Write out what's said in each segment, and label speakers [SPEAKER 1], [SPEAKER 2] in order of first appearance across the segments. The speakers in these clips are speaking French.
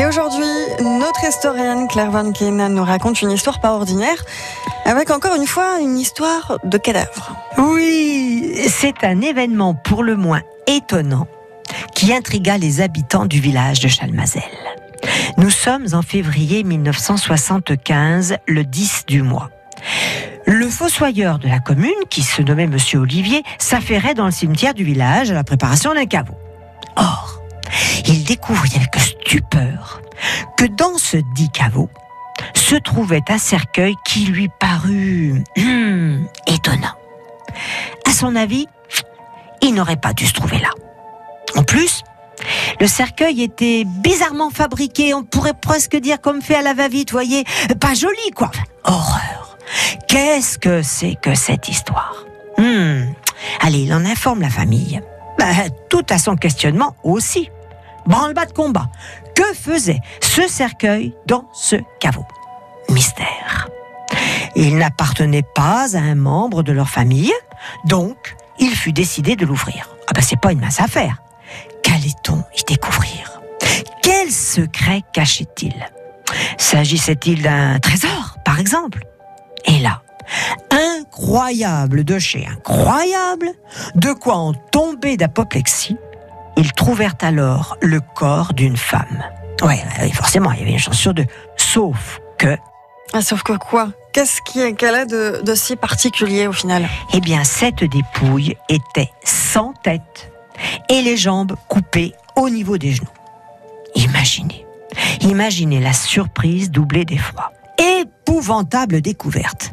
[SPEAKER 1] Et aujourd'hui, notre historienne Claire Van nous raconte une histoire pas ordinaire, avec encore une fois une histoire de cadavre.
[SPEAKER 2] Oui, c'est un événement pour le moins étonnant qui intrigua les habitants du village de Chalmazel. Nous sommes en février 1975, le 10 du mois. Le fossoyeur de la commune, qui se nommait Monsieur Olivier, s'affairait dans le cimetière du village à la préparation d'un caveau. Or, il découvrit avec stupeur que dans ce dit caveau se trouvait un cercueil qui lui parut hum, étonnant. À son avis, il n'aurait pas dû se trouver là. En plus, le cercueil était bizarrement fabriqué, on pourrait presque dire comme fait à la va-vite, voyez, pas joli quoi. Horreur. Qu'est-ce que c'est que cette histoire? Hmm. Allez, il en informe la famille. Ben, tout à son questionnement aussi. Branle-bas de combat. Que faisait ce cercueil dans ce caveau Mystère. Il n'appartenait pas à un membre de leur famille, donc il fut décidé de l'ouvrir. Ah ben c'est pas une mince affaire. Qu'allait-on y découvrir? Quel secret cachait-il? S'agissait-il d'un trésor, par exemple? Et là, incroyable de chez incroyable, de quoi en tomber d'apoplexie, ils trouvèrent alors le corps d'une femme. Ouais, oui, forcément, il y avait une chance sur deux. Sauf que,
[SPEAKER 1] Ah, sauf que quoi? Qu'est-ce qui- qu'elle a de, de si particulier au final?
[SPEAKER 2] Eh bien, cette dépouille était sans tête et les jambes coupées au niveau des genoux. Imaginez, imaginez la surprise doublée d'effroi. Épouvantable découverte.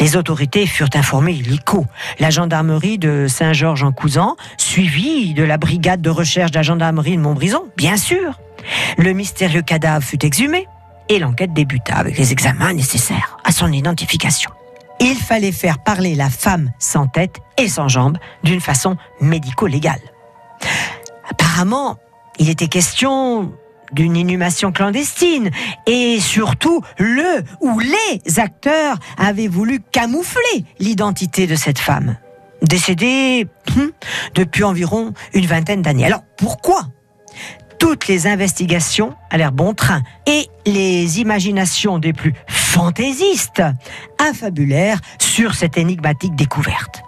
[SPEAKER 2] Les autorités furent informées illico. La gendarmerie de Saint-Georges-en-Couzan, suivie de la brigade de recherche de la gendarmerie de Montbrison, bien sûr. Le mystérieux cadavre fut exhumé et l'enquête débuta avec les examens nécessaires à son identification. Il fallait faire parler la femme sans tête et sans jambes d'une façon médico-légale. Apparemment, il était question d'une inhumation clandestine et surtout le ou les acteurs avaient voulu camoufler l'identité de cette femme, décédée hum, depuis environ une vingtaine d'années. Alors pourquoi toutes les investigations allèrent bon train et les imaginations des plus fantaisistes affabulèrent sur cette énigmatique découverte?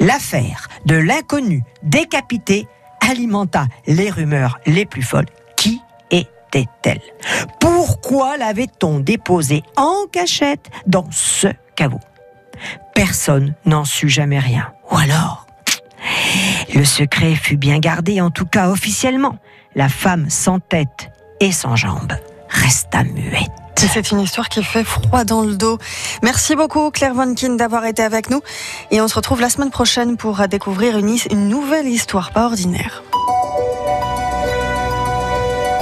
[SPEAKER 2] L'affaire de l'inconnu décapité alimenta les rumeurs les plus folles. Était-elle? Pourquoi l'avait-on déposée en cachette dans ce caveau? Personne n'en sut jamais rien. Ou alors Le secret fut bien gardé, en tout cas officiellement. La femme sans tête et sans jambes resta muette.
[SPEAKER 1] Et C'est une histoire qui fait froid dans le dos. Merci beaucoup Claire Von Kin d'avoir été avec nous et on se retrouve la semaine prochaine pour découvrir une nouvelle histoire pas ordinaire.